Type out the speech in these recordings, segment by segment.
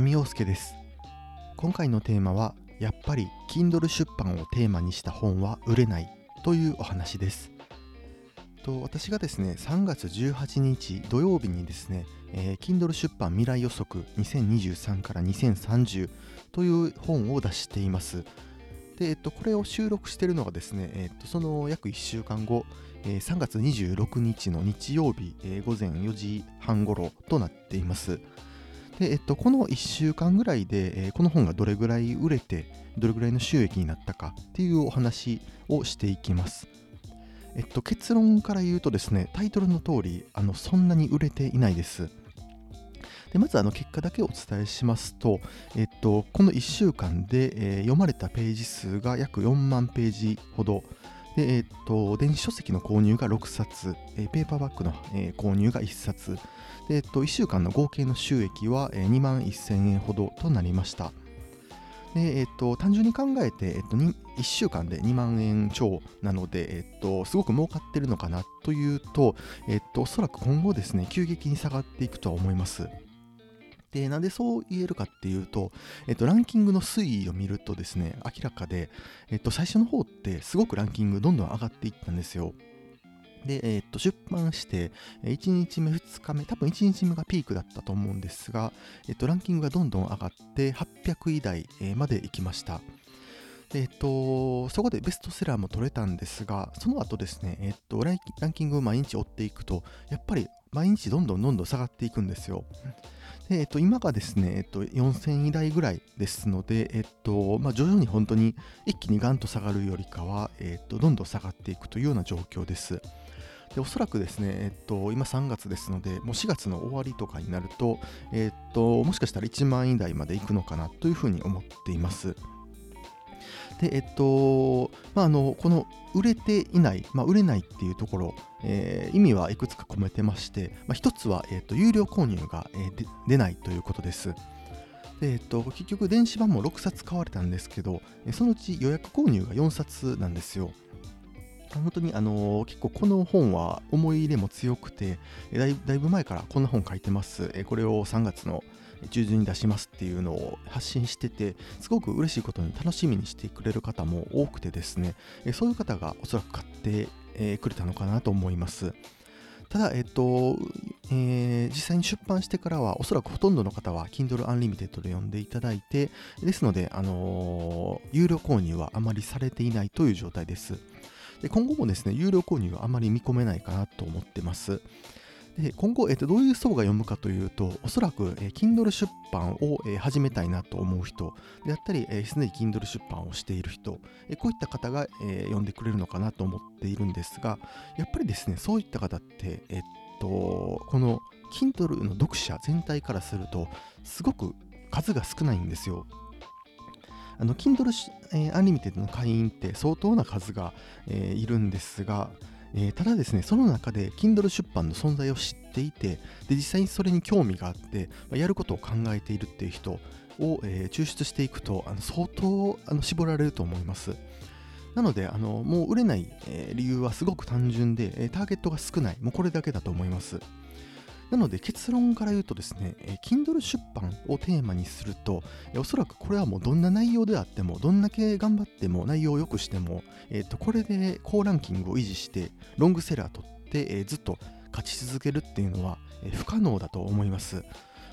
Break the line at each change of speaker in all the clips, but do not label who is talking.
浅見陽介です。今回のテーマはやっぱり Kindle 出版をテーマにした本は売れないというお話です。と私がですね3月18日土曜日にですね、えー、Kindle 出版未来予測2023から2030という本を出しています。で、えっと、これを収録しているのがですね、えっと、その約1週間後、えー、3月26日の日曜日、えー、午前4時半頃となっています。で、えっと、この1週間ぐらいで、えー、この本がどれぐらい売れて、どれぐらいの収益になったかっていうお話をしていきます。えっと、結論から言うとですね、タイトルの通り、あのそんなに売れていないです。でまずあの結果だけお伝えしますと、えっと、この1週間で、えー、読まれたページ数が約4万ページほど、でえっと、電子書籍の購入が6冊、えー、ペーパーバッグの、えー、購入が1冊で、えっと、1週間の合計の収益は、えー、2万1000円ほどとなりました。でえっと、単純に考えて、えっと、1週間で2万円超なので、えっと、すごく儲かってるのかなというと、えっと、おそらく今後ですね、急激に下がっていくとは思います。で、なんでそう言えるかっていうと、えっと、ランキングの推移を見るとですね、明らかで、えっと、最初の方ってすごくランキングどんどん上がっていったんですよ。で、えっと、出版して、1日目、2日目、多分1日目がピークだったと思うんですが、えっと、ランキングがどんどん上がって800位台までいきました。えっと、そこでベストセラーも取れたんですが、その後ですね、えっと、ランキングを毎日追っていくと、やっぱり毎日どんどんどんどん下がっていくんですよ。で、えっと、今がですね、えっと、4000位台ぐらいですので、えっと、まあ、徐々に本当に一気にガンと下がるよりかは、えっと、どんどん下がっていくというような状況です。でおそらくですね、えっと、今3月ですので、もう4月の終わりとかになると、えっと、もしかしたら1万位台までいくのかなというふうに思っています。で、えっと、まあ、あの、この売れていない、まあ、売れないっていうところ、えー、意味はいくつか込めてまして、まあ、一つは、えーと、有料購入が、えー、出ないということです。でえーと、結局電子版も6冊買われたんですけど、そのうち予約購入が4冊なんですよ。本当にあのー、結構この本は思い入れも強くてだいぶ前からこんな本書いてます。これを3月の中旬に出しますっていうのを発信しててすごく嬉しいことに楽しみにしてくれる方も多くてですねそういう方がおそらく買ってくれたのかなと思います。ただ、えっとえー、実際に出版してからはおそらくほとんどの方は Kindle Unlimited で読んでいただいてですので、あのー、有料購入はあまりされていないという状態です。で今後もですね有料購入はあまり見込めないかなと思ってます。で今後、えー、とどういう層が読むかというと、おそらく、えー、Kindle 出版を、えー、始めたいなと思う人であったり、えー、で、に Kindle 出版をしている人、えー、こういった方が、えー、読んでくれるのかなと思っているんですが、やっぱりですね、そういった方って、えっと、この Kindle の読者全体からすると、すごく数が少ないんですよ。あの Kindle、えー、Unlimited の会員って相当な数が、えー、いるんですが、えー、ただですね、その中で Kindle 出版の存在を知っていて、で実際にそれに興味があって、まあ、やることを考えているっていう人を、えー、抽出していくと、あの相当あの絞られると思います。なので、あのもう売れない、えー、理由はすごく単純で、えターゲットが少ない、もうこれだけだと思います。なので結論から言うとですね、え Kindle 出版をテーマにすると、えおそらくこれはもうどんな内容であっても、どんだけ頑張っても内容を良くしても、えー、とこれで高ランキングを維持して、ロングセラー取って、え、ずっと勝ち続けるっていうのは、え、不可能だと思います。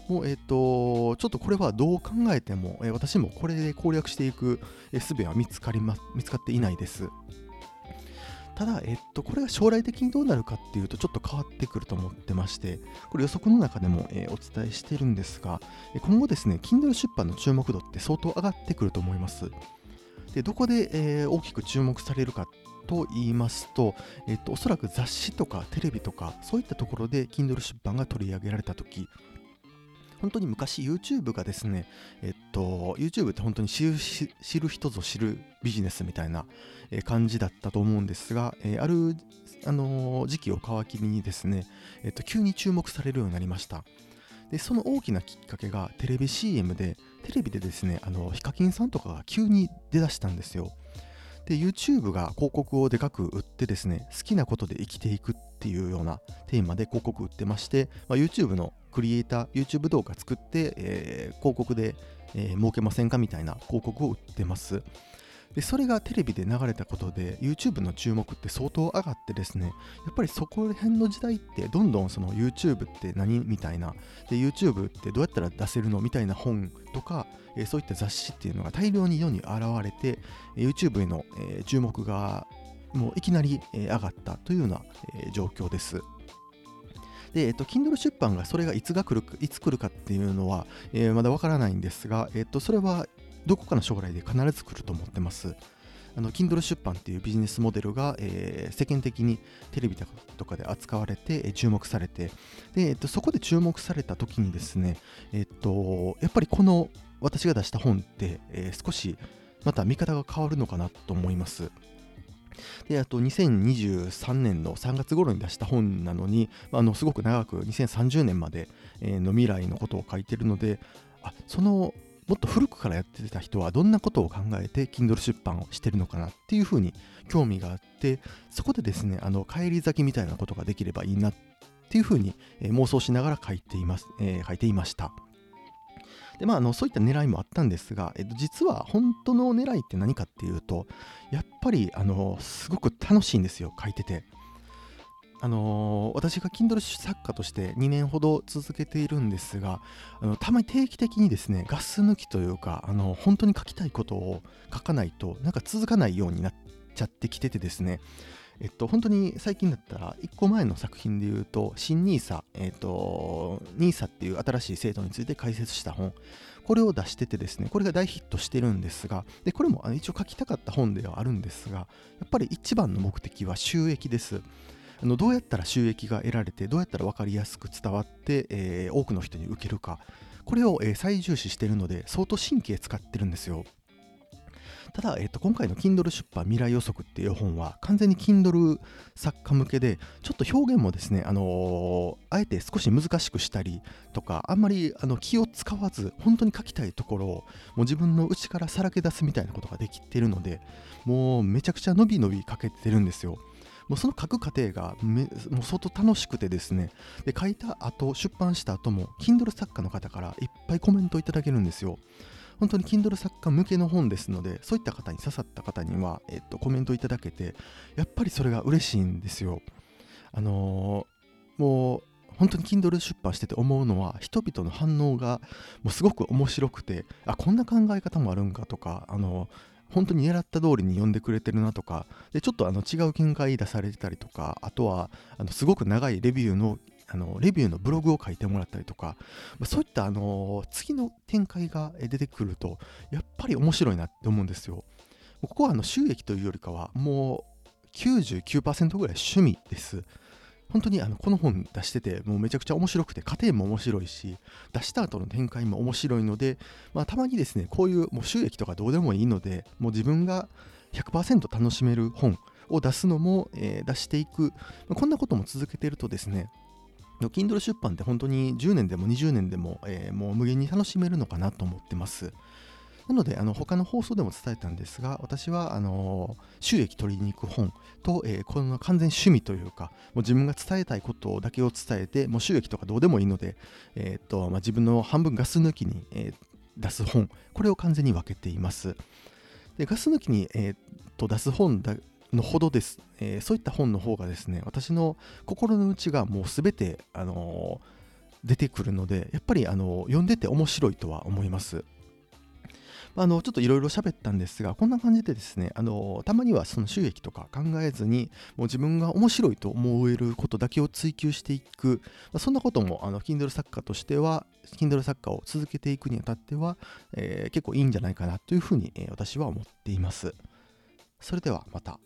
もうえっ、と、ちょっとこれはどう考えても、え、私もこれで攻略していく術は見つかりま見つかっていないです。ただ、えっと、これが将来的にどうなるかっていうと、ちょっと変わってくると思ってまして、これ予測の中でも、えー、お伝えしてるんですが、今後ですね、Kindle 出版の注目度って相当上がってくると思います。で、どこで、えー、大きく注目されるかと言いますと、えっと、おそらく雑誌とかテレビとか、そういったところで Kindle 出版が取り上げられたとき、本当に昔 YouTube がですね、えっと、YouTube って本当に知る人ぞ知るビジネスみたいな感じだったと思うんですが、えー、ある、あのー、時期を皮切りにですね、えっと、急に注目されるようになりました。で、その大きなきっかけがテレビ CM で、テレビでですね、あの、ヒカキンさんとかが急に出だしたんですよ。で YouTube が広告をでかく売ってですね好きなことで生きていくっっていうようなテーマで広告売ってまして、まあ、YouTube のクリエイター YouTube 動画作って、えー、広告で、えー、儲けませんかみたいな広告を売ってます。でそれがテレビで流れたことで YouTube の注目って相当上がってですねやっぱりそこら辺の時代ってどんどんその YouTube って何みたいなで YouTube ってどうやったら出せるのみたいな本とか、えー、そういった雑誌っていうのが大量に世に現れて YouTube への、えー、注目がもういきなり、え、上がったというような、え、状況です。で、えっと、Kindle 出版がそれがいつが来るかいつ来るかっていうのは、えー、まだわからないんですが、えっと、それはどこかの将来で必ず来ると思ってます。あの Kindle 出版っていうビジネスモデルが、えー、世間的にテレビとかで扱われて、えー、注目されてで、えーと、そこで注目された時にですね、えーと、やっぱりこの私が出した本って、えー、少しまた見方が変わるのかなと思います。であと2023年の3月頃に出した本なのにあのすごく長く2030年までの未来のことを書いてるのであそのもっと古くからやってた人はどんなことを考えて Kindle 出版をしてるのかなっていうふうに興味があってそこでですねあの帰り咲きみたいなことができればいいなっていうふうに、妄想しながら書いています、えー、書いていました。でまあ、あのそういった狙いもあったんですが、えっと、実は本当の狙いって何かっていうとやっぱりあのすごく楽しいんですよ書いてて。あのー、私が Kindle 作家として2年ほど続けているんですがあのたまに定期的にですねガス抜きというかあの本当に書きたいことを書かないとなんか続かないようになっちゃってきててですね。えっと、本当に最近だったら、1個前の作品で言うと、新 NISA、えっと、NISA っていう新しい制度について解説した本、これを出しててですね、これが大ヒットしてるんですが、でこれも一応書きたかった本ではあるんですが、やっぱり一番の目的は収益です。あのどうやったら収益が得られてどうやったら分かりやすく伝わって、えー、多くの人に受けるか。これを、えー、最重視してるので相当神経使ってるんですよ。ただ、えーと、今回の Kindle 出版未来予測っていう本は完全に Kindle 作家向けでちょっと表現もですね、あのー、あえて少し難しくしたりとかあんまりあの気を使わず本当に書きたいところをもう自分の内からさらけ出すみたいなことができてるのでもうめちゃくちゃ伸び伸び書けてるんですよ。もうその書く過程がめもう相当楽しくてですね。で書いた後出版した後も Kindle 作家の方からいっぱいコメントいただけるんですよ。本当に Kindle 作家向けの本ですのでそういった方に刺さった方には、えっと、コメントいただけてやっぱりそれが嬉しいんですよ。あのー、もう本当に Kindle 出版してて思うのは人々の反応がもうすごく面白くてあこんな考え方もあるんかとかあの本当に狙った通りに読んでくれてるなとかでちょっとあの違う見解出されてたりとかあとはあのすごく長いレビューのあのレビューのブログを書いてもらったりとかそういったあの次の展開が出てくるとやっぱり面白いなって思うんですよ。ここはあの収益というよりかはもう99%ぐらい趣味です。本当にあのこの本出しててもうめちゃくちゃ面白くて家庭も面白いし出した後の展開も面白いので、まあ、たまにですねこういうもう収益とかどうでもいいのでもう自分が100%楽しめる本を出すのも、えー、出していく、まあ、こんなことも続けてるとですね Kindle 出版って本当に10年でも20年でも、えー、もう無限に楽しめるのかなと思ってます。なので、あの他の放送でも伝えたんですが、私はあの収益取りに行く本と、えー、この完全趣味というか、もう自分が伝えたいことだけを伝えて、もう収益とかどうでもいいので、えーとまあ、自分の半分ガス抜きに、えー、出す本、これを完全に分けています。でガス抜きに、えー、と出す本だのほどです、えー、そういった本の方がですね、私の心の内がもうすべて、あのー、出てくるので、やっぱり、あのー、読んでて面白いとは思います。あのちょっといろいろ喋ったんですが、こんな感じでですね、あのたまにはその収益とか考えずに、もう自分が面白いと思えることだけを追求していく、まあ、そんなこともあの Kindle 作家としては、Kindle 作家を続けていくにあたっては、えー、結構いいんじゃないかなというふうに、えー、私は思っています。それではまた。